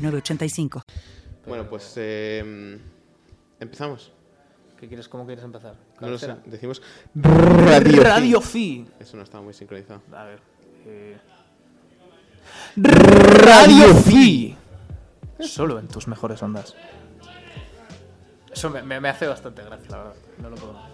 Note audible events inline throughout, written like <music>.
906985. Bueno, pues eh, empezamos. ¿Qué quieres, ¿Cómo quieres empezar? No lo sé, decimos Radio. Radio Fi. Eso no estaba muy sincronizado. A ver. eh, Radio Fi. Solo en tus mejores ondas. Eso me, me- me hace bastante gracia, la verdad. No lo puedo.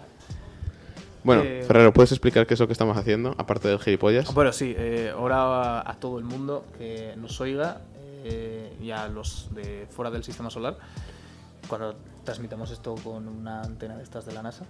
Bueno, Eh, Ferrero, ¿puedes explicar qué es lo que estamos haciendo, aparte del gilipollas? Bueno, sí, eh, ahora a, a todo el mundo que nos oiga eh, y a los de fuera del sistema solar, cuando transmitamos esto con una antena de estas de la NASA,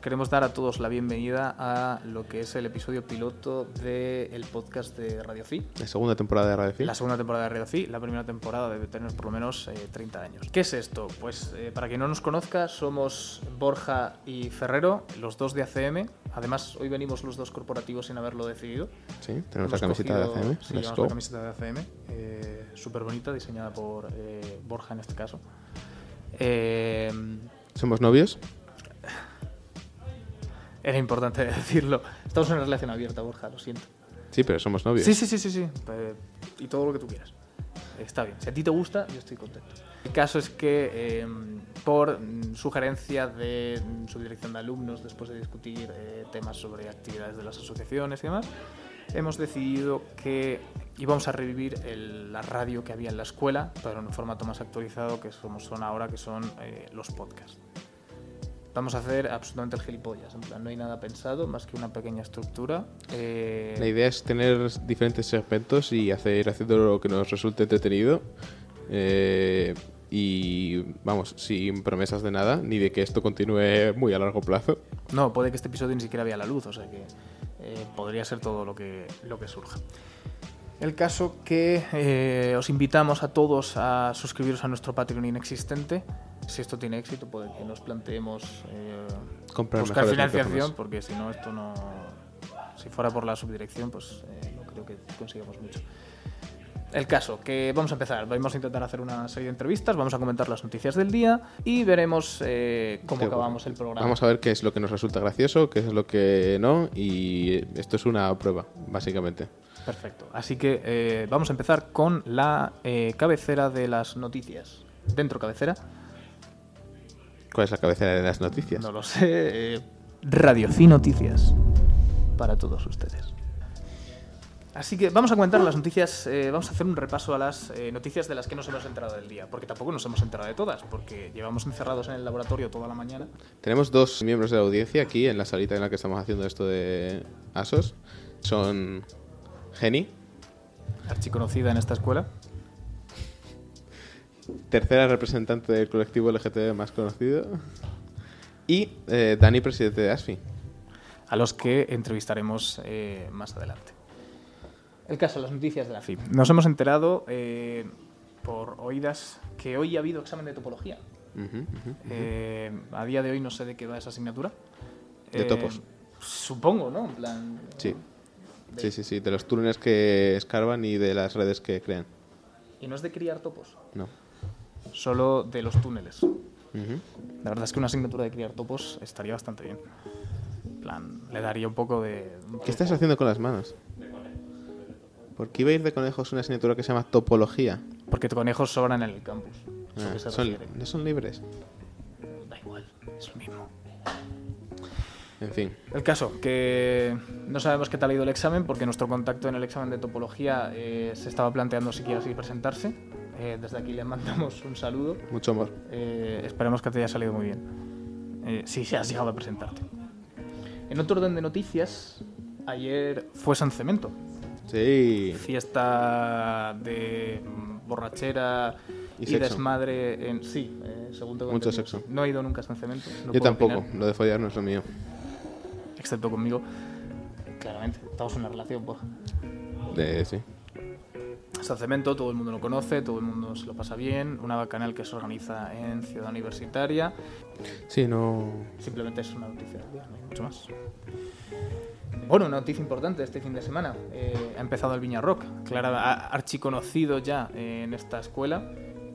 queremos dar a todos la bienvenida a lo que es el episodio piloto del podcast de Radio Fi. La segunda temporada de Radio Film. La segunda temporada de Radio Fi, la primera temporada debe tener por lo menos eh, 30 años. ¿Qué es esto? Pues eh, para quien no nos conozca, somos Borja y Ferrero, los dos de ACM. Además, hoy venimos los dos corporativos sin haberlo decidido. Sí, tenemos la Hemos camiseta de ACM. Sí, la camiseta de ACM, eh, súper bonita, diseñada por eh, Borja en este caso. Eh, ¿Somos novios? Era importante <laughs> decirlo. Estamos en una relación abierta, Borja, lo siento. Sí, pero somos novios. Sí, sí, sí, sí, sí. Eh, y todo lo que tú quieras. Está bien. Si a ti te gusta, yo estoy contento. El caso es que, eh, por sugerencia de mm, subdirección de alumnos, después de discutir eh, temas sobre actividades de las asociaciones y demás, hemos decidido que íbamos a revivir el- la radio que había en la escuela, pero en un formato más actualizado que somos, son ahora, que son eh, los podcasts. Vamos a hacer absolutamente el gilipollas. En plan, no hay nada pensado más que una pequeña estructura. eh, La idea es tener diferentes segmentos y hacer haciendo lo que nos resulte entretenido. Eh, y vamos, sin promesas de nada, ni de que esto continúe muy a largo plazo. No, puede que este episodio ni siquiera vea la luz, o sea que eh, podría ser todo lo que, lo que surja. El caso que eh, os invitamos a todos a suscribiros a nuestro Patreon inexistente. Si esto tiene éxito, puede que nos planteemos eh, buscar financiación, porque si no, esto no. Si fuera por la subdirección, pues eh, no creo que consigamos mucho. El caso, que vamos a empezar. Vamos a intentar hacer una serie de entrevistas, vamos a comentar las noticias del día y veremos eh, cómo acabamos el programa. Vamos a ver qué es lo que nos resulta gracioso, qué es lo que no, y esto es una prueba, básicamente. Perfecto. Así que eh, vamos a empezar con la eh, cabecera de las noticias. Dentro cabecera, ¿Cuál es la cabecera de las noticias? no lo sé. eh, Radio Ci Noticias. Para todos ustedes. Así que vamos a comentar las noticias, eh, vamos a hacer un repaso a las eh, noticias de las que nos hemos enterado del día, porque tampoco nos hemos enterado de todas, porque llevamos encerrados en el laboratorio toda la mañana. Tenemos dos miembros de la audiencia aquí en la salita en la que estamos haciendo esto de ASOS. Son Geni, Archiconocida en esta escuela. tercera representante del colectivo LGTB más conocido, y eh, Dani, presidente de ASFI. a los que entrevistaremos eh, más adelante. El caso, las noticias de la FIP. Nos hemos enterado eh, por oídas que hoy ha habido examen de topología. Eh, a día de hoy no sé de qué va esa asignatura. De topos. Supongo, ¿no? En plan. Sí. De- Sí, sí, sí, de los túneles que escarban y de las redes que crean. Y no es de criar topos, No. solo de los túneles. La verdad es que una asignatura de criar topos estaría bastante bien. En plan, le daría un poco de. ¿Qué estás haciendo con las manos? Porque iba a ir de conejos una asignatura que se llama topología. Porque conejos sobran en el campus. ¿Eso Ah, no son libres. Da igual, es lo mismo. En fin. El caso, que no sabemos qué tal ha ido el examen porque nuestro contacto en el examen de topología eh, se estaba planteando si quiere así presentarse. Eh, desde aquí le mandamos un saludo. Mucho amor. Eh, esperemos que te haya salido muy bien. Eh, si se has llegado a presentarte. En otro orden de noticias, ayer fue San Cemento. Sí. Fiesta de borrachera Y y, desmadre en... Sí, eh, según tengo Mucho entendido, sexo. sí. No he ido nunca a San Cemento. no Yo tampoco. opinar. Lo de follar no es lo mío. Excepto conmigo. Claramente, estamos en una relación, pues. De, sí. San Cemento, todo el mundo lo conoce, todo el mundo se lo pasa bien. Una bacanal que se organiza en Ciudad Universitaria. Sí, no. Simplemente es una noticia del día, no hay mucho más. Bueno, una noticia importante este fin de semana. Eh, ha empezado el Viña Rock, clara, archiconocido ya en esta escuela.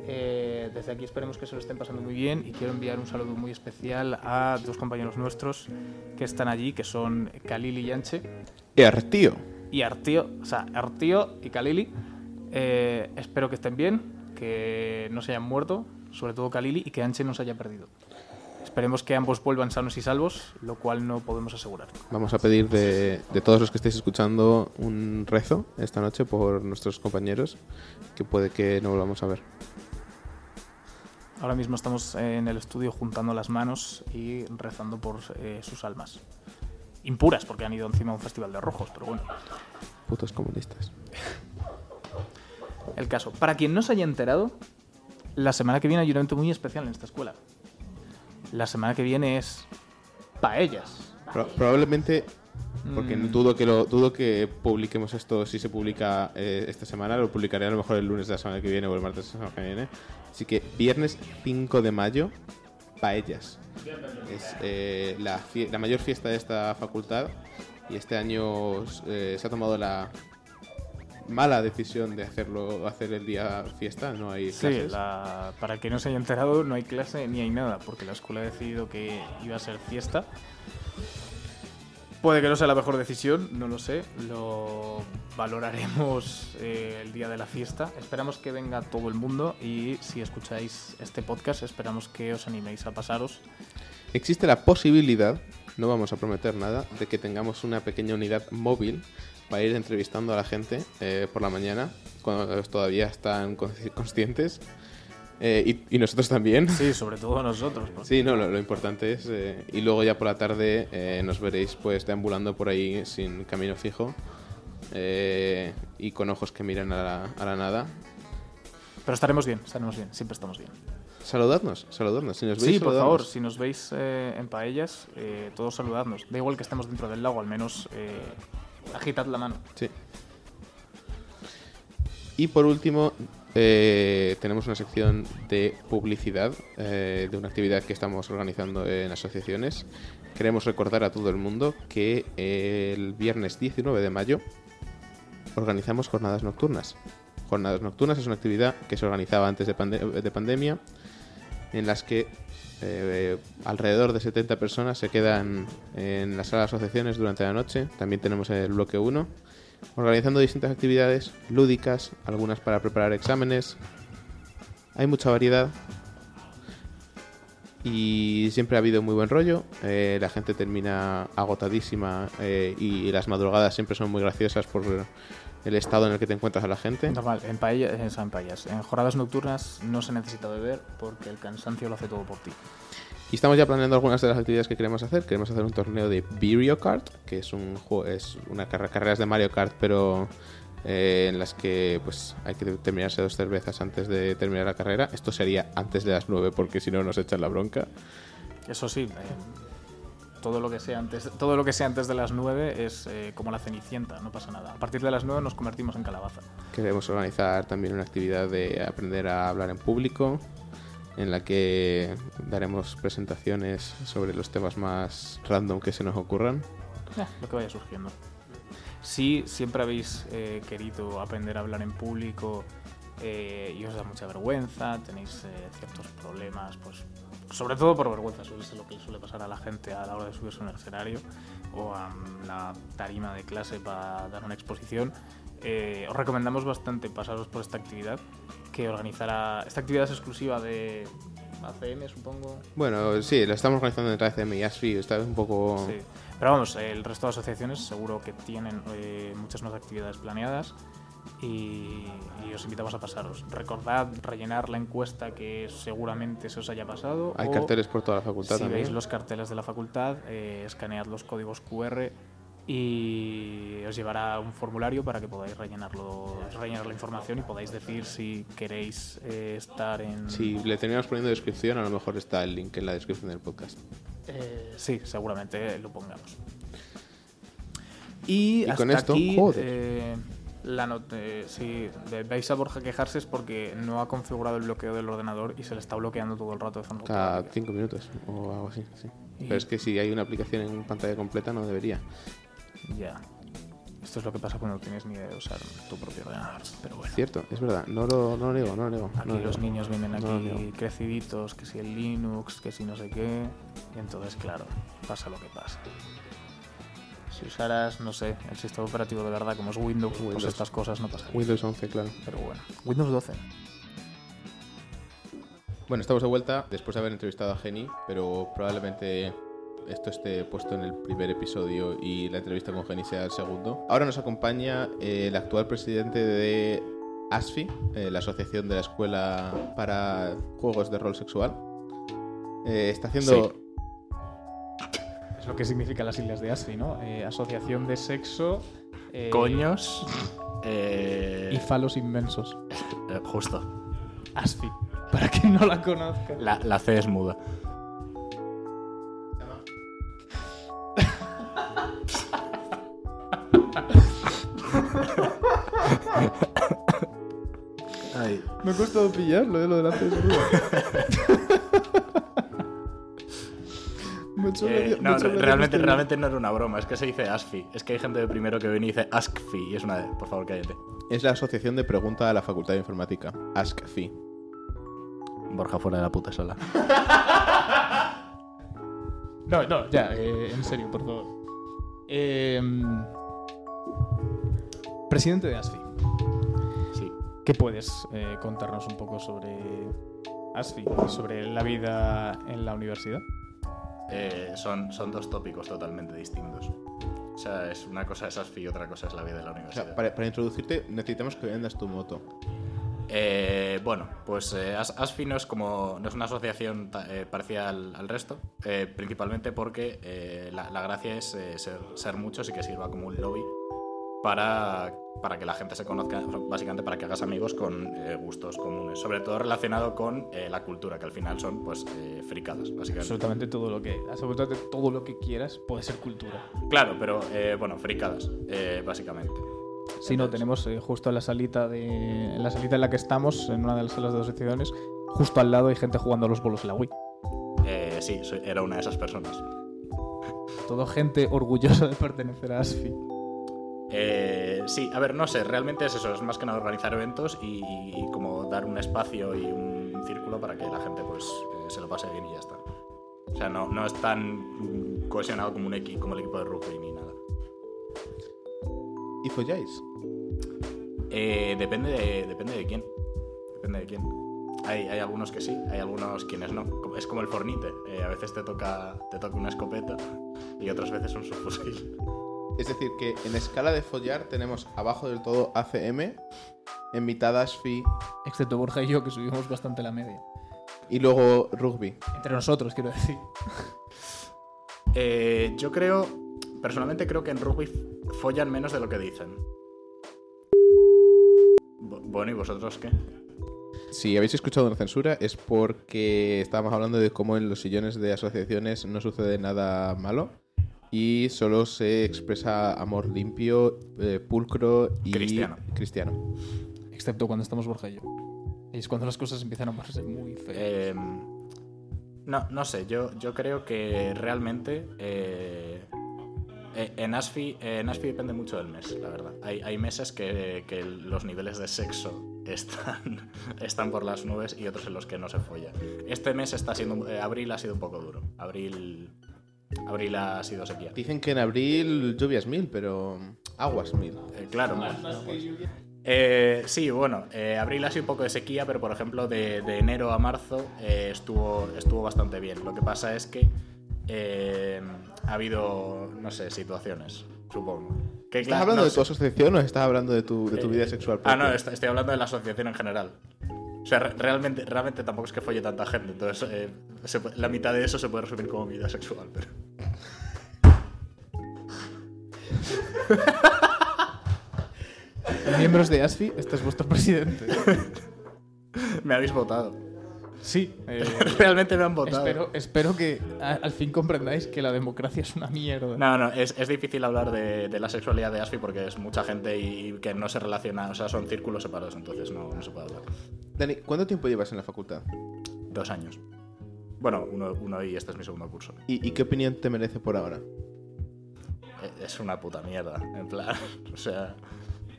Eh, desde aquí esperemos que se lo estén pasando muy bien y quiero enviar un saludo muy especial a dos compañeros nuestros que están allí, que son Kalili y Anche. Y Artío. Y Artío, o sea, Artío y Kalili. Eh, espero que estén bien, que no se hayan muerto, sobre todo Kalili, y que Anche no se haya perdido. Esperemos que ambos vuelvan sanos y salvos, lo cual no podemos asegurar. Vamos a pedir de, de, todos los que estéis escuchando un rezo esta noche por nuestros compañeros, que puede que no volvamos a ver. Ahora mismo estamos en el estudio juntando las manos y rezando por eh, sus almas. Impuras, porque han ido encima a un festival de rojos, pero bueno. Putos comunistas. El caso. Para quien no se haya enterado, la semana que viene hay un evento muy especial en esta escuela. La semana que viene es paellas. Pro probablemente, porque Mm. dudo que lo dudo que publiquemos esto si se publica eh, esta semana, lo publicaré a lo mejor el lunes de la semana que viene o el martes de la semana que viene. Así que viernes 5 de mayo, paellas. Es eh, la, la mayor fiesta de esta facultad y este año eh, se ha tomado la mala decisión de hacerlo hacer el día fiesta, no hay Sí, clases. la- para quien no se haya enterado, no hay clase ni hay nada, porque la escuela ha decidido que iba a ser fiesta. Puede que no sea la mejor decisión, no lo sé. Lo valoraremos eh, el día de la fiesta. Esperamos que venga todo el mundo y si escucháis este podcast, esperamos que os animéis a pasaros. Existe la posibilidad, no vamos a prometer nada, de que tengamos una pequeña unidad móvil para ir entrevistando a la gente eh, por la mañana, cuando todavía están consci- conscientes. Eh, y, y nosotros también. Sí, sobre todo nosotros. Sí, no, lo, lo importante es... eh, y luego ya por la tarde eh, nos veréis pues deambulando por ahí sin camino fijo y con ojos que miran a la, a la nada. Pero estaremos bien, estaremos bien, siempre estamos bien. Saludadnos, saludadnos. Si nos veis, Sí, por saludadnos. favor, si nos veis en paellas, todos saludadnos. Da igual que estemos dentro del lago, al menos agitad la mano. Sí. Y por último, eh, tenemos una sección de publicidad eh, de una actividad que estamos organizando en asociaciones. Queremos recordar a todo el mundo que eh, el viernes 19 de mayo organizamos jornadas nocturnas. Jornadas nocturnas es una actividad que se organizaba antes de, pande- de pandemia, en las que alrededor de 70 personas se quedan en la sala de asociaciones durante la noche. También tenemos el bloque 1, organizando distintas actividades lúdicas, algunas para preparar exámenes. Hay mucha variedad y siempre ha habido muy buen rollo. Eh, la gente termina agotadísima eh, y las madrugadas siempre son muy graciosas por el estado en el que te encuentras a la gente. Normal, en paellas, en, en jornadas nocturnas no se necesita beber porque el cansancio lo hace todo por ti. Y estamos ya planeando algunas de las actividades que queremos hacer. Queremos hacer un torneo de Mario Kart, que es un juego, es una carrera carreras de Mario Kart, pero eh, en las que pues hay que terminarse dos cervezas antes de terminar la carrera. Esto sería antes de las 9 porque si no nos echan la bronca. Eso sí, eh, todo lo que sea antes, todo lo que sea antes de las 9 es eh, como la cenicienta, no pasa nada. A partir de las 9 nos convertimos en calabaza. Queremos organizar también una actividad de aprender a hablar en público, en la que daremos presentaciones sobre los temas más random que se nos ocurran. Eh, <laughs> lo que vaya surgiendo. Si siempre habéis eh, querido aprender a hablar en público eh, y os da mucha vergüenza, tenéis eh, ciertos problemas, pues sobre todo por vergüenza, suele ser lo que le suele pasar a la gente a la hora de subirse a un escenario o a la tarima de clase para dar una exposición. Eh, os recomendamos bastante pasaros por esta actividad que organizará. Esta actividad es exclusiva de ACM, supongo. Bueno, sí, lo estamos organizando entre ACM y ASFI, está un poco... Sí. Pero vamos, el resto de asociaciones seguro que tienen eh, muchas más actividades planeadas y, y os invitamos a pasaros. Recordad rellenar la encuesta que seguramente se os haya pasado. Hay o carteles por toda la facultad Si también. veis los carteles de la facultad, eh, escanead los códigos QR y os llevará un formulario para que podáis rellenarlo, rellenar la información y podáis decir si queréis eh, estar en... Si le terminamos poniendo descripción, a lo mejor está el link en la descripción del podcast. Eh, sí, seguramente lo pongamos. Y, Y hasta con esto, aquí, joder. eh, La not- si veis a Borja quejarse es porque no ha configurado el bloqueo del ordenador y se le está bloqueando todo el rato de forma Cada automática. 5 minutos o algo así. sí. Pero es que si hay una aplicación en pantalla completa no debería. Ya. Esto es lo que pasa cuando no tienes ni idea de usar tu propio ordenador. Pero bueno. Cierto, es verdad. No lo, no lo niego, no lo niego. Aquí no lo los niños vienen aquí creciditos, que si el Linux, que si no sé qué. Y entonces, claro, pasa lo que pasa. Si usaras, no sé, el sistema operativo de verdad como es Windows, pues Windows. estas cosas no pasarían. Windows 11, claro. Pero bueno, Windows 12. Bueno, estamos de vuelta después de haber entrevistado a Geni, pero probablemente esto esté puesto en el primer episodio y la entrevista con Geni sea el segundo. Ahora nos acompaña eh, el actual presidente de ASFI, eh, la Asociación de la Escuela para Juegos de Rol Sexual. Eh, está haciendo... Es lo que significa las siglas de ASFI, ¿no? Eh, Asociación de Sexo eh, Coños. eh, y falos inmensos. justo. ASFI, para quien no la conozca. La, la C es muda. Ay. Me ha costado pillarlo, ¿eh? lo de la <laughs> Eh, no, re- realmente, realmente no era una broma, es que se dice ASFI. Es que hay gente de primero que viene y dice ASCFI y es una de. Por favor, cállate. Es la Asociación de Pregunta a la Facultad de Informática, ASCFI. Borja fuera de la puta sala. <laughs> No, no, ya, eh, en serio, por favor. Em, presidente de ASFI, Sí. ¿qué puedes eh, contarnos un poco sobre ASFI y sobre la vida en la universidad? Eh, son, son dos tópicos totalmente distintos. O sea, es una cosa es ASFI y otra cosa es la vida de la O universidad. sea, para, para introducirte necesitamos que vendas tu moto. Eh, bueno, pues eh, As- ASFI no es como no es una asociación eh, parecida al, al resto, eh, principalmente porque eh, la, la gracia es eh, ser, ser muchos y que sirva como un lobby para, para que la gente se conozca, básicamente para que hagas amigos con eh, gustos comunes, sobre todo relacionado con eh, la cultura, que al final son pues eh, fricadas, básicamente. Absolutamente todo lo que, absolutamente todo lo que quieras puede ser cultura. Claro, pero eh, bueno, fricadas, básicamente. Si no, tenemos justo en la salita de, en la salita en la que estamos, en una de las salas de asociaciones, justo al lado hay gente jugando a los bolos en la Wii. Sí, soy- era una de esas personas. Todo gente orgullosa de pertenecer a ASFI. Eh, sí, a ver, no sé, realmente es eso, es más que nada organizar eventos y, y como dar un espacio y un círculo para que la gente pues eh, se lo pase bien y ya está. O sea, no, no es tan cohesionado como, un equi- como el equipo de rugby ni nada. ¿Y folláis? Eh, depende, de, depende de quién. Depende de quién. Hay, hay algunos que sí, hay algunos quienes no. Es como el fornite. eh, a veces te toca, te toca una escopeta y otras veces un subfusil. Es decir, que en escala de follar tenemos abajo del todo ACM, en mitad ASFI Excepto Borja y yo, que subimos bastante la media. y luego rugby. Entre nosotros, quiero decir. <laughs> Eh, yo creo, personalmente creo que en rugby follan menos de lo que dicen. Bueno, ¿y vosotros qué? Si habéis escuchado una censura es porque estábamos hablando de cómo en los sillones de asociaciones no sucede nada malo y solo se expresa amor limpio, eh, pulcro y Cristiano. cristiano. Excepto cuando estamos Borja y yo. Y es cuando las cosas empiezan a ponerse muy feas. Eh, no, no sé, yo, yo creo que realmente eh, eh, en, ASFI, en ASFI depende mucho del mes, la verdad. Hay, hay meses que, que los niveles de sexo están, <laughs> están por las nubes y otros en los que no se folla. Este mes está siendo... eh, abril ha sido un poco duro. Abril, abril ha sido sequía. Dicen que en abril lluvias mil, pero aguas mil. Eh, claro. Eh, sí, bueno, eh, abril ha sido un poco de sequía, pero por ejemplo de, de enero a marzo eh, estuvo, estuvo bastante bien. Lo que pasa es que eh, ha habido, no sé, situaciones, supongo. Que, ¿Estás claro, hablando no de sé. tu asociación o estás hablando de tu, de tu Eh, vida sexual? Ah, no, estoy hablando de la asociación en general. O sea, re- realmente, realmente tampoco es que folle tanta gente, entonces eh, se la mitad de eso se puede resumir como vida sexual, pero... <laughs> Miembros de ASFI, este es vuestro presidente. <laughs> Me habéis votado. Sí, eh, <laughs> Realmente me han votado. espero, espero que a- al fin comprendáis que la democracia es una mierda. No, no, es, es difícil hablar de, de la sexualidad de Asfi porque es mucha gente y que no se relaciona, o sea, son círculos separados, entonces no, no se puede hablar. Dani, ¿cuánto tiempo llevas en la facultad? Dos años. Bueno, uno, uno y este es mi segundo curso. ¿Y, y qué opinión te merece por ahora? E- Es una puta mierda, en plan, <laughs> o sea,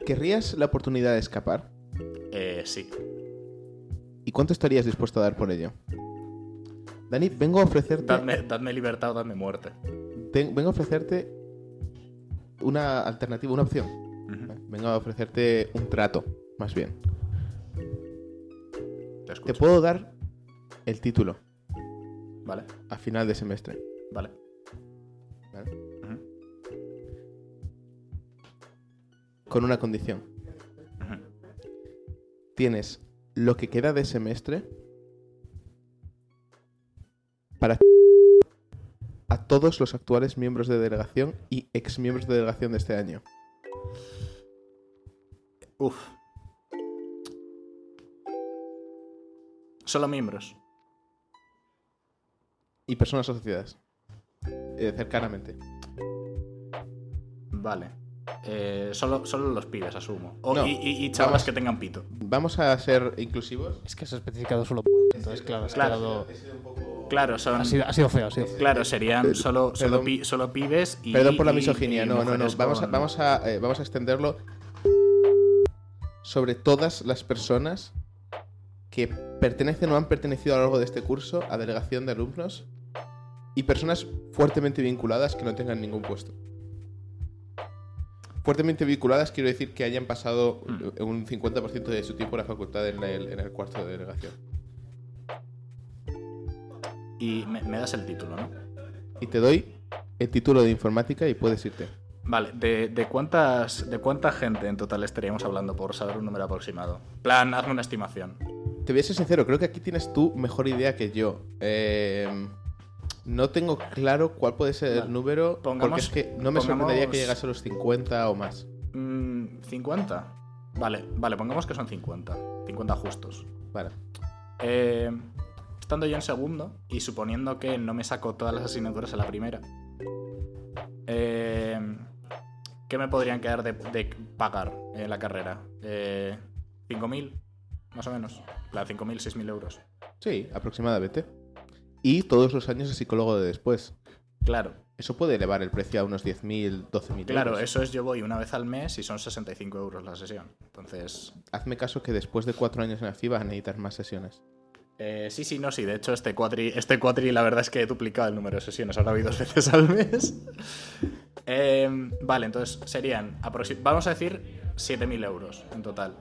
¿Querrías la oportunidad de escapar? eh, sí. ¿Y cuánto estarías dispuesto a dar por ello? Dani, vengo a ofrecerte, Dadme, dadme libertad o dadme muerte. ten- vengo a ofrecerte una alternativa, una opción. Vengo a ofrecerte un trato, más bien. Te puedo dar el título Vale, a final de semestre. vale. ¿vale? Con una condición. ujú. Tienes lo que queda de semestre para a todos los actuales miembros de delegación y ex miembros de delegación de este año. Uf. Solo miembros. Y personas asociadas. Eh, cercanamente. Vale. Eh, solo, solo los pibes, asumo. O- No, y, y, vamos- que tengan pito. Vamos a ser inclusivos. Es que has especificado solo entonces claro, has Claro. quedado- Claro, son. ha, sido, ha sido feo, ha sido feo. Claro, serían solo, solo, pi- solo pibes y. Perdón por la misoginia. y No, no, no. Vamos a, vamos, a, eh, vamos a extenderlo sobre todas las personas que pertenecen o han pertenecido a lo largo de este curso a delegación de alumnos y personas fuertemente vinculadas que no tengan ningún puesto. Fuertemente vinculadas quiero decir que hayan pasado Mm. un 50% de su tiempo en la facultad en el, en el cuarto de delegación. Y me, me das el título, ¿no? Y te doy el título de informática y puedes irte. Vale, ¿de, de cuántas, ¿de cuánta gente en total estaríamos hablando por saber un número aproximado? Plan, hazme una estimación. Te voy a ser sincero, creo que aquí tienes tú mejor idea que yo. Eh, no tengo claro cuál puede ser Vale. el número, porque es que no me sorprendería que llegase a los 50 o más. Mm, ¿50? Vale, vale, pongamos que son 50. 50 justos. Vale. Eh, estando yo en segundo y suponiendo que no me saco todas las asignaturas en la primera, eh, ¿qué me podrían quedar de, de pagar en la carrera? Eh, ¿5.000? Más o menos. La 5.000, 6.000 euros. Sí, aproximadamente. Y todos los años de psicólogo de después. Claro, Eso puede elevar el precio a unos 10.000, 12.000 claro, euros. eso es yo voy una vez al mes y son 65 euros la sesión. Entonces, Hazme caso que después de cuatro años en la FIBA vas a necesitar más sesiones. Eh, sí, sí, no, sí. De hecho, este cuatri, este cuatri la verdad es que he duplicado el número de sesiones. Ahora voy dos <laughs> veces al mes. Eh, vale, entonces serían, vamos a decir, 7.000 euros en total.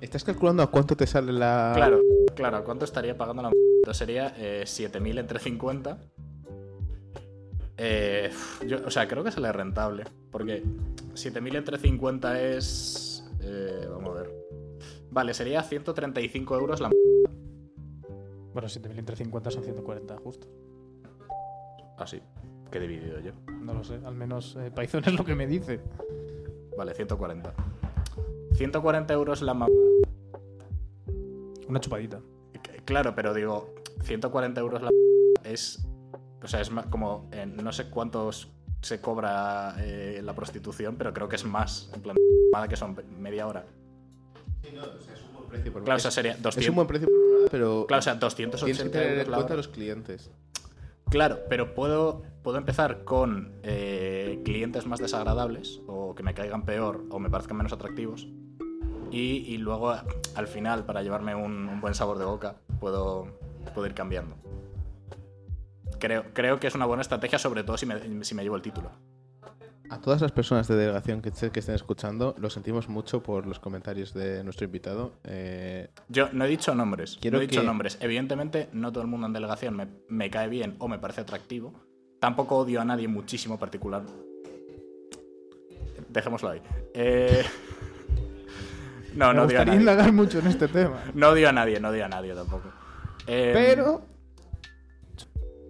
¿Estás calculando a cuánto te sale la...? Claro, claro. ¿Cuánto estaría pagando la m- Entonces sería eh, 7.000 entre 50. Eh, yo, o sea, creo que sale rentable. Porque 7.000 entre 50 es... eh, vamos a ver. Vale, sería 135 euros la m- Bueno, 7.000 entre 50 son 140 justo. Así. que he dividido yo? No lo sé, al menos eh, Python <laughs> es lo que me dice. Vale, 140. 140 euros la ma- Una chupadita. Claro, pero digo, 140 euros la es. O sea, es más como. eh, no sé cuántos se cobra eh, la prostitución, pero creo que es más. En plan, nada que son media hora. Precio por- Claro, o sea, es, sería es 200. un buen precio, por- pero Claro, o sea, tienes que 280 tener en cuenta los clientes. Claro, pero puedo, puedo empezar con eh, clientes más desagradables o que me caigan peor o me parezcan menos atractivos. Y, y luego al final, para llevarme un, un buen sabor de boca, puedo, puedo ir cambiando. Creo, creo que es una buena estrategia, sobre todo si me, si me llevo el título. A todas las personas de delegación que, que estén escuchando, lo sentimos mucho por los comentarios de nuestro invitado. Eh, Yo no he dicho nombres. Quiero no he dicho nombres. Evidentemente, no todo el mundo en delegación me, me cae bien o me parece atractivo. Tampoco odio a nadie muchísimo particular. Dejémoslo ahí. Eh, <laughs> No, me no odio a nadie. indagar mucho en este tema. No odio a nadie, no odio a nadie tampoco. Eh, Pero.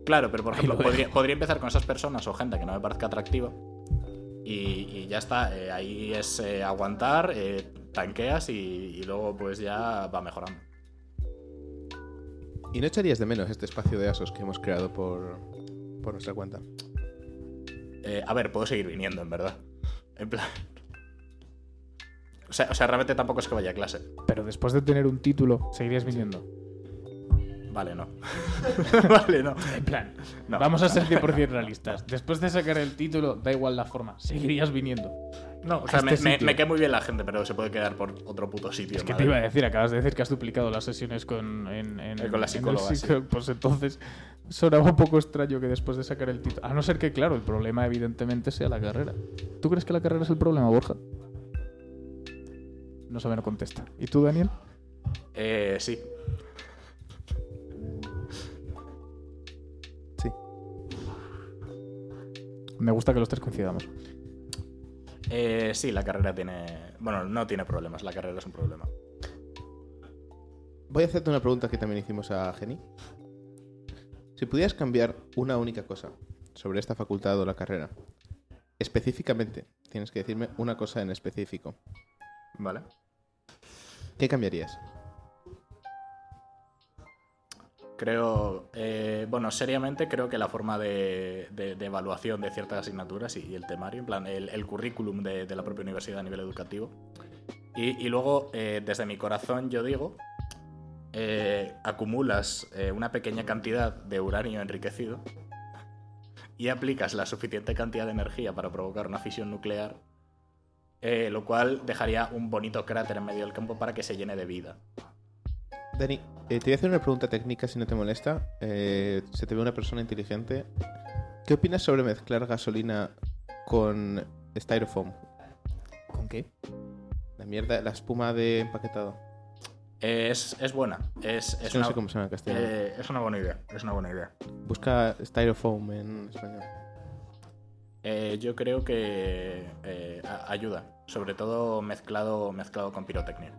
Claro, pero por ejemplo, podría, podría empezar con esas personas o gente que no me parezca atractiva. Y, y ya está. eh, ahí es eh, aguantar, eh, tanqueas y, y luego pues ya va mejorando. ¿Y no echarías de menos este espacio de asos que hemos creado por, por nuestra cuenta? Eh, a ver, puedo seguir viniendo, en verdad. En plan. O sea, o sea, realmente tampoco es que vaya a clase. Pero después de tener un título, seguirías viniendo. Vale, no. <laughs> vale, no. En plan, No. vamos a ser 100% realistas. Después de sacar el título, da igual la forma, seguirías viniendo. No, o sea, este me, me- me cae muy bien la gente, pero se puede quedar por otro puto sitio. Es que te iba a decir, acabas de decir que has duplicado las sesiones con, en, en- Eh, con la en psicóloga, psico- Pues entonces sonaba un poco extraño que después de sacar el título. A no ser que, claro, el problema evidentemente sea la carrera. ¿Tú crees que la carrera es el problema, Borja? No sabe, no contesta. ¿Y tú, Daniel? Eh, sí. Sí. Me gusta que los tres coincidamos. Eh, sí, la carrera tiene. Bueno, no tiene problemas, la carrera es un problema. Voy a hacerte una pregunta que también hicimos a Geni. Si pudieras cambiar una única cosa sobre esta facultad o la carrera, específicamente, tienes que decirme una cosa en específico. Vale. ¿Qué cambiarías? Creo, eh, bueno, seriamente creo que la forma de, evaluación de ciertas asignaturas y, el temario, en plan, el, currículum de, la propia universidad a nivel educativo. Y, luego, eh, desde mi corazón, yo digo, eh, acumulas una pequeña cantidad de uranio enriquecido y aplicas la suficiente cantidad de energía para provocar una fisión nuclear, eh, lo cual dejaría un bonito cráter en medio del campo para que se llene de vida. Dani, eh, te voy a hacer una pregunta técnica si no te molesta. Eh, se te ve una persona inteligente. ¿Qué opinas sobre mezclar gasolina con styrofoam? ¿Con qué? La mierda, la espuma de empaquetado. Eh, es, es buena. Es, es Es que no una, sé cómo se llama en castellano. eh, es una buena idea. Es una buena idea. Busca styrofoam en español. Eh, yo creo que eh, ayuda. Sobre todo mezclado, mezclado con pirotecnia.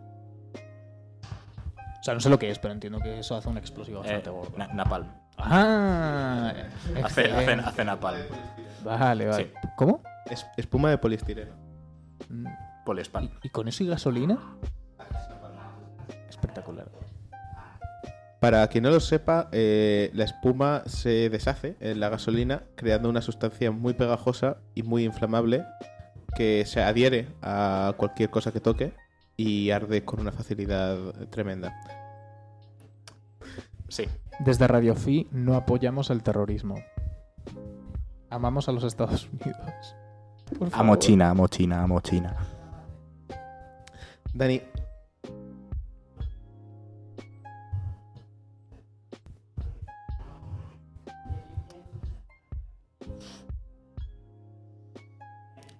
O sea, no sé lo que es, pero entiendo que eso hace un explosivo Eh, bastante gordo. na- napalm. Ah, Hace, hace, hace napalm. Vale, vale. Sí. ¿Cómo? Es- espuma de poliestireno. Mm, Poliespal. ¿Y, y con eso y gasolina? Espectacular. Para quien no lo sepa, eh, la espuma se deshace en la gasolina creando una sustancia muy pegajosa y muy inflamable que se adhiere a cualquier cosa que toque y arde con una facilidad tremenda. Sí. Desde Radio Fi no apoyamos el terrorismo. Amamos a los Estados <laughs> Unidos. Amo China, amo China, amo China. Dani,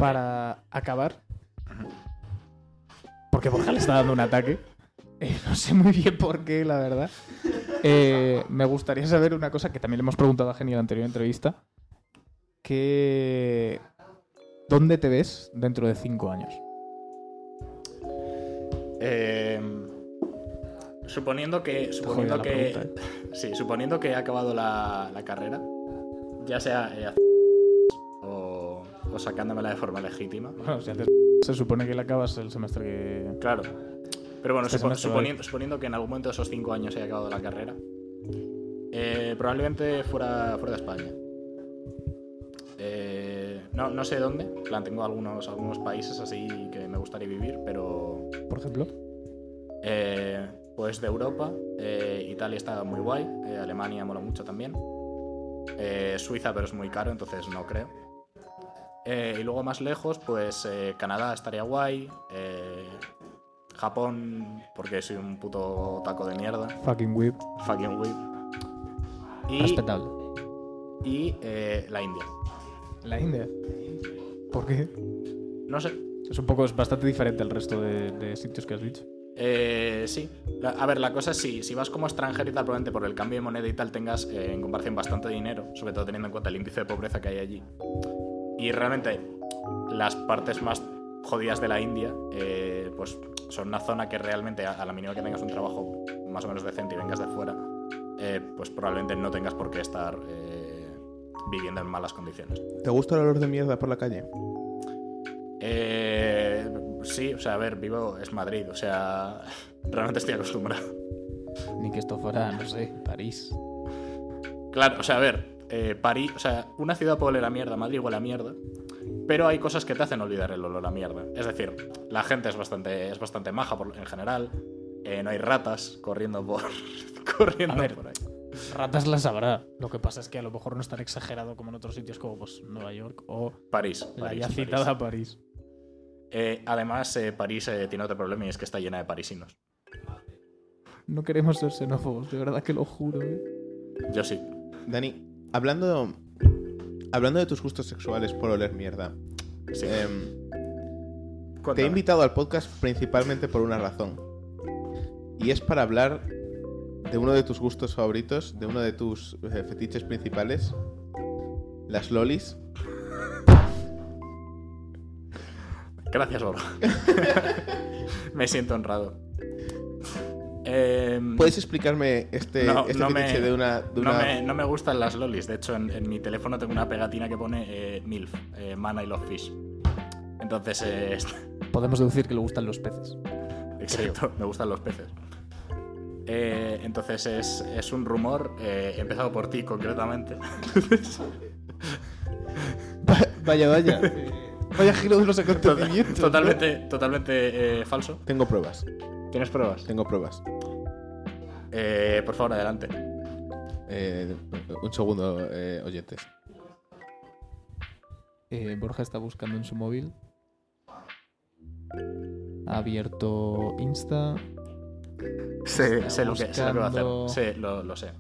Para acabar. Porque Borja le está dando un ataque. Eh, no sé muy bien por qué, la verdad. Eh, me gustaría saber una cosa que también le hemos preguntado a Geni en la anterior entrevista. Que... ¿Dónde te ves dentro de cinco años? Eh, suponiendo que. Suponiendo que. <laughs> Sí, suponiendo que he acabado la, la carrera, ya sea o, sacándomela de forma legítima. Bueno, si haces... <laughs> Se supone que le acabas el semestre que... Claro. Pero bueno, Este supo- suponiendo, suponiendo que en algún momento de esos cinco años haya acabado la carrera, eh, probablemente fuera, fuera de España. Eh, no, no sé dónde, en plan, tengo algunos, algunos países así que me gustaría vivir, pero Por ejemplo. eh, pues de Europa, eh, Italia está muy guay, eh, Alemania mola mucho también, eh, Suiza pero es muy caro, entonces no creo. Eh, y luego más lejos, pues eh, Canadá estaría guay, eh, Japón, porque soy un puto taco de mierda, Fucking whip. fucking whip. Y, Respetable. y eh, la India. La India. ¿Por qué? No sé, Es un poco, es bastante diferente al resto de, de sitios que has dicho. Eh, sí. La- a ver, la cosa es si, si vas como extranjero y tal, probablemente por el cambio de moneda y tal tengas eh, en comparación bastante dinero, sobre todo teniendo en cuenta el índice de pobreza que hay allí. Y realmente las partes más jodidas de la India, eh, pues son una zona que realmente a, la mínima que tengas un trabajo más o menos decente y vengas de fuera, eh, pues probablemente no tengas por qué estar eh, viviendo en malas condiciones. ¿te gusta el olor de mierda por la calle? Eh, sí, o sea, a ver, vivo es Madrid, o sea, <laughs> realmente estoy acostumbrado. Ni que esto fuera, no sé, París. Claro, o sea, a ver, eh, París, o sea, una ciudad puede oler a mierda, Madrid huele a mierda, pero hay cosas que te hacen olvidar el olor a mierda. Es decir, la gente es bastante, es bastante maja por- en general, eh, no hay ratas corriendo por, <laughs> corriendo A ver. por ahí. Ratas las habrá. Lo que pasa es que a lo mejor no es tan exagerado como en otros sitios como pues, Nueva York o París. la París, ya París. citada París. Eh, además, eh, París eh, tiene otro problema y es que está llena de parisinos. No queremos ser xenófobos, de verdad que lo juro. ¿eh? Yo sí. Dani, hablando, hablando de tus gustos sexuales por oler mierda, sí. em, te he invitado al podcast principalmente por una razón. Y es para hablar de uno de tus gustos favoritos, de uno de tus eh, fetiches principales, las lolis. Gracias, Borja. <laughs> Me siento honrado. Em, ¿Puedes explicarme este, No, este no me- de una... de no, una- me, no me gustan las lolis. De hecho, en, en mi teléfono tengo una pegatina que pone eh, MILF, eh, Man I Love Fish. Entonces, eh, <laughs> Podemos deducir que le gustan los peces. exacto, me gustan los peces. Eh, entonces es, es un rumor, eh, empezado por ti concretamente. <laughs> Vaya, vaya. <laughs> vaya giro de los acontecimientos. totalmente totalmente eh, falso. Tengo pruebas, ¿Tienes pruebas? tengo pruebas. Eh, por favor, adelante. Eh, un segundo, eh, oyentes. Eh, Borja está buscando en su móvil. Ha abierto Insta. Sé, sé lo, que, sé lo que va a hacer. Sí, lo, lo sé.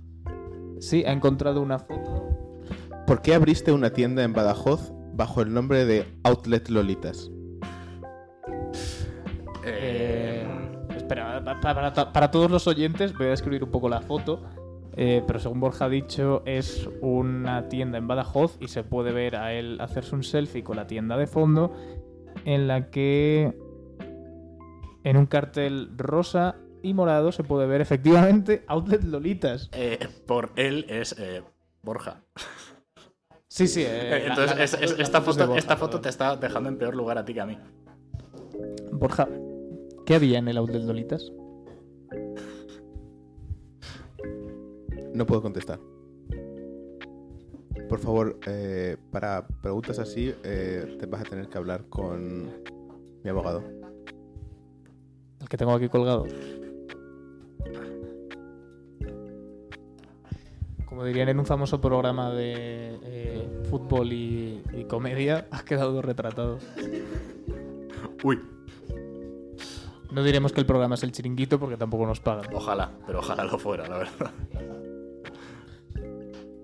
Sí, ha encontrado una foto. ¿Por qué abriste una tienda en Badajoz bajo el nombre de Outlet Lolitas? Eh, espera, para, to- para todos los oyentes voy a describir un poco la foto. eh, pero según Borja ha dicho, es una tienda en Badajoz y se puede ver a él hacerse un selfie con la tienda de fondo, en la que en un cartel rosa y morado se puede ver efectivamente <laughs> Outlet Lolitas. Eh, por él es eh, Borja. Sí, sí. Entonces, esta, foto te está dejando en peor lugar a ti que a mí. Borja, ¿qué había en el Outlet Lolitas? No puedo contestar. Por favor, eh, para preguntas así, eh, te vas a tener que hablar con mi abogado. El que tengo aquí colgado. Como dirían en un famoso programa de eh, fútbol y, y comedia, has quedado retratado. Uy, No diremos que el programa es el chiringuito porque tampoco nos pagan. ojalá, pero ojalá lo fuera, la verdad.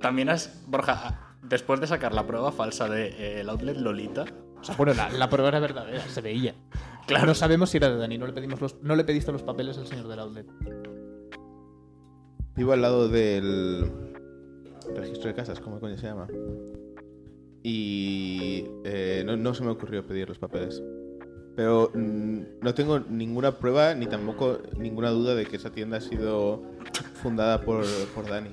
También has, Borja, después de sacar la prueba falsa del de, eh, outlet Lolita, O sea, bueno, la, la prueba era verdadera, se veía. Claro. No sabemos si era de Dani, no le, pedimos los, no le pediste los papeles al señor del outlet. Vivo al lado del registro de casas, ¿cómo coño se llama? Y eh, no, no se me ocurrió pedir los papeles. Pero mm, no tengo ninguna prueba ni tampoco ninguna duda de que esa tienda ha sido fundada por, por Dani.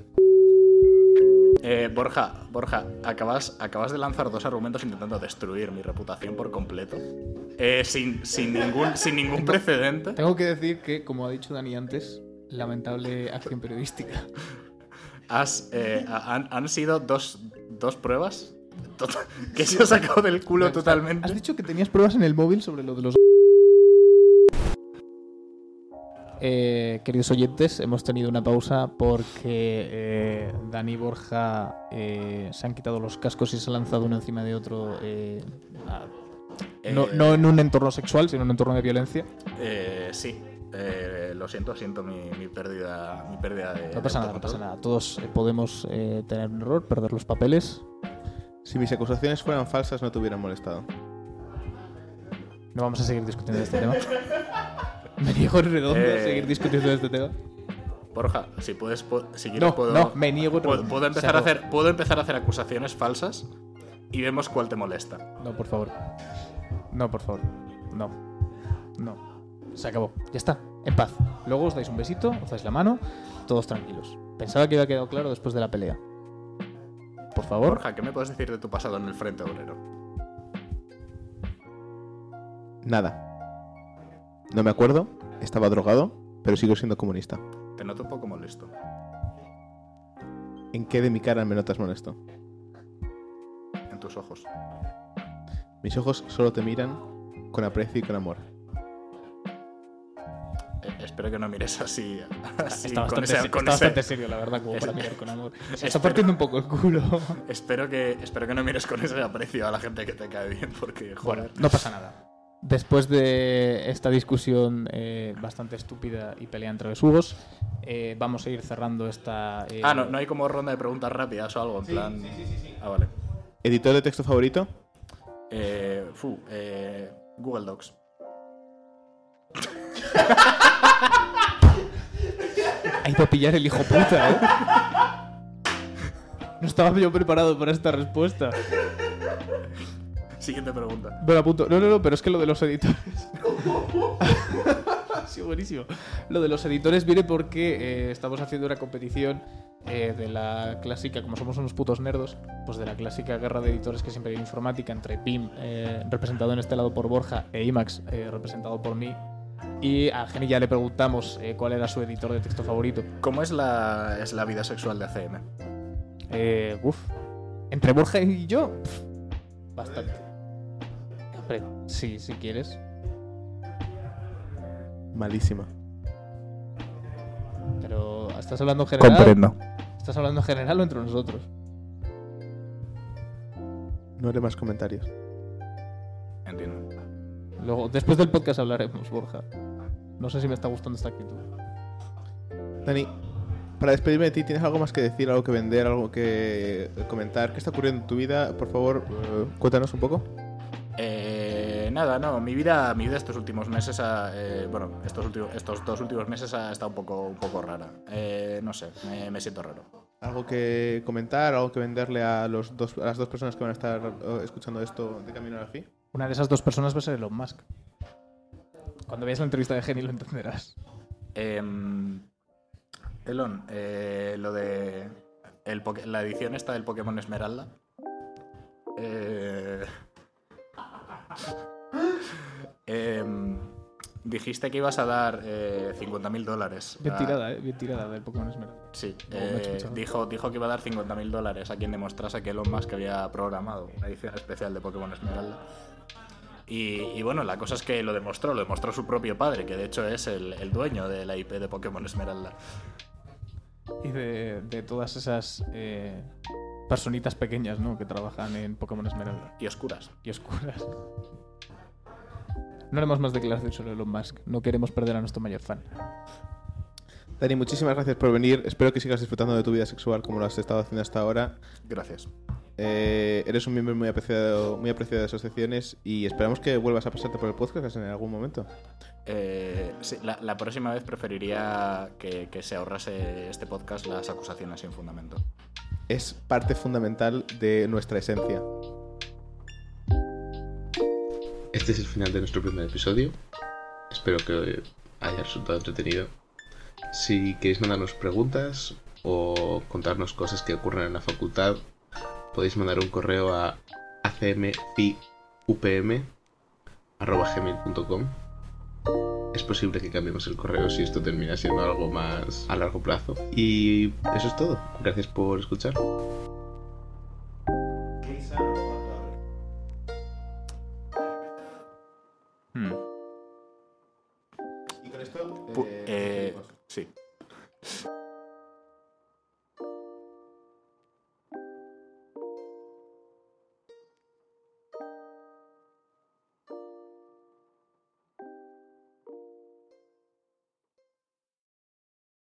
Eh, Borja, Borja, acabas, acabas de lanzar dos argumentos intentando destruir mi reputación por completo. Eh, sin, sin ningún, sin ningún precedente. Tengo que decir que, como ha dicho Dani antes, lamentable acción periodística. Has, eh, ha- han, han sido dos, dos pruebas que se ha sacado del culo totalmente. Has dicho que tenías pruebas en el móvil sobre lo de los... Eh, queridos oyentes, hemos tenido una pausa porque eh, Dani y Borja eh, se han quitado los cascos y se han lanzado uno encima de otro. eh, a- no, Eh, no en un entorno sexual, sino en un entorno de violencia. eh, sí, eh, lo siento, siento mi, mi pérdida, mi pérdida de. No pasa de nada, no pasa nada. Todos eh, podemos eh, tener un error, perder los papeles. Si mis acusaciones fueran falsas no te hubieran molestado. No vamos a seguir discutiendo de este tema. <laughs> Me niego en redondo a Eh. seguir discutiendo de este tema. Borja, si puedes, pu- si quieres No, puedo, no, me niego puedo, redondo. puedo empezar a hacer, puedo empezar a hacer acusaciones falsas y vemos cuál te molesta. No, por favor. No, por favor. No. No. Se acabó. Ya está. En paz. Luego os dais un besito, os dais la mano, todos tranquilos. Pensaba que había quedado claro después de la pelea. Por favor. Borja, ¿qué me puedes decir de tu pasado en el Frente Obrero? Nada. No me acuerdo, estaba drogado, pero sigo siendo comunista. Te noto un poco molesto. ¿En qué de mi cara me notas molesto? En tus ojos. Mis ojos solo te miran con aprecio y con amor. Espero que no mires así. así está con bastante, ese- se- con está ese- bastante serio, la verdad, como para mirar con amor. Se <laughs> está partiendo un poco el culo. <laughs> Espero que, espero que no mires con ese aprecio a la gente que te cae bien, porque, Bueno, joder. no pasa nada. Después de esta discusión eh, bastante estúpida y pelea entre besugos, eh, vamos a ir cerrando esta. eh, Ah, no, no hay como ronda de preguntas rápidas o algo, en plan. Ah, vale. ¿Editor de texto favorito? Eh, fu, eh, Google Docs. Ha ido a pillar el hijo puta, ¿eh? No estaba yo preparado para esta respuesta. Siguiente pregunta. Bueno, apunto. No, no, no, pero es que lo de los editores. <laughs> sí, buenísimo. Lo de los editores viene porque eh, estamos haciendo una competición eh, de la clásica, como somos unos putos nerdos, pues de la clásica guerra de editores que siempre hay en informática entre PIM, eh, representado en este lado por Borja, e IMAX, eh, representado por mí. Y a Geni ya le preguntamos eh, cuál era su editor de texto favorito. ¿Cómo es la, es la vida sexual de ACM? Eh, uf. Entre Borja y yo, bastante. Hombre, sí, si quieres. Malísima. Pero, ¿estás hablando en general? ¿Estás hablando en general o entre nosotros? No haré más comentarios. Entiendo. Luego, después del podcast hablaremos, Borja. No sé si me está gustando esta actitud. Dani, para despedirme de ti, ¿tienes algo más que decir, algo que vender, algo que comentar? ¿Qué está ocurriendo en tu vida? Por favor, eh, cuéntanos un poco. Eh, nada, no, mi vida, mi vida estos últimos meses, ha, eh, bueno, estos, últimos, estos dos últimos meses ha estado un poco, un poco rara. Eh, no sé, me, me siento raro. ¿Algo que comentar, algo que venderle a, los dos, a las dos personas que van a estar escuchando esto de camino a la FI? Una de esas dos personas va a ser Elon Musk. Cuando veas la entrevista de Geni lo entenderás. Em, Elon, eh, lo de el la edición esta del Pokémon Esmeralda. Eh, <laughs> em, dijiste que ibas a dar eh, 50.000 dólares. Bien a- tirada, ¿eh? Bien tirada del Pokémon Esmeralda. Sí, eh, dijo, dijo que iba a dar 50.000 dólares a quien demostrase que Elon Musk había programado una edición especial de Pokémon Esmeralda. Y, y bueno, la cosa es que lo demostró, lo demostró su propio padre, que de hecho es el, el dueño de la IP de Pokémon Esmeralda. Y de, de todas esas eh, personitas pequeñas, ¿no? Que trabajan en Pokémon Esmeralda. Y oscuras. Y oscuras. No haremos más declaraciones sobre Elon Musk. No queremos perder a nuestro mayor fan. Dani, muchísimas gracias por venir. Espero que sigas disfrutando de tu vida sexual como lo has estado haciendo hasta ahora. Gracias. Eh, eres un miembro muy apreciado, muy apreciado de asociaciones y esperamos que vuelvas a pasarte por el podcast en algún momento. Eh, sí, la, la próxima vez preferiría que, que se ahorrase este podcast las acusaciones sin fundamento. Es parte fundamental de nuestra esencia. Este es el final de nuestro primer episodio. Espero que haya resultado entretenido. Si queréis mandarnos preguntas o contarnos cosas que ocurren en la facultad, podéis mandar un correo a acmfiupm.gmail.com Es posible que cambiemos el correo si esto termina siendo algo más a largo plazo. Y eso es todo. Gracias por escuchar.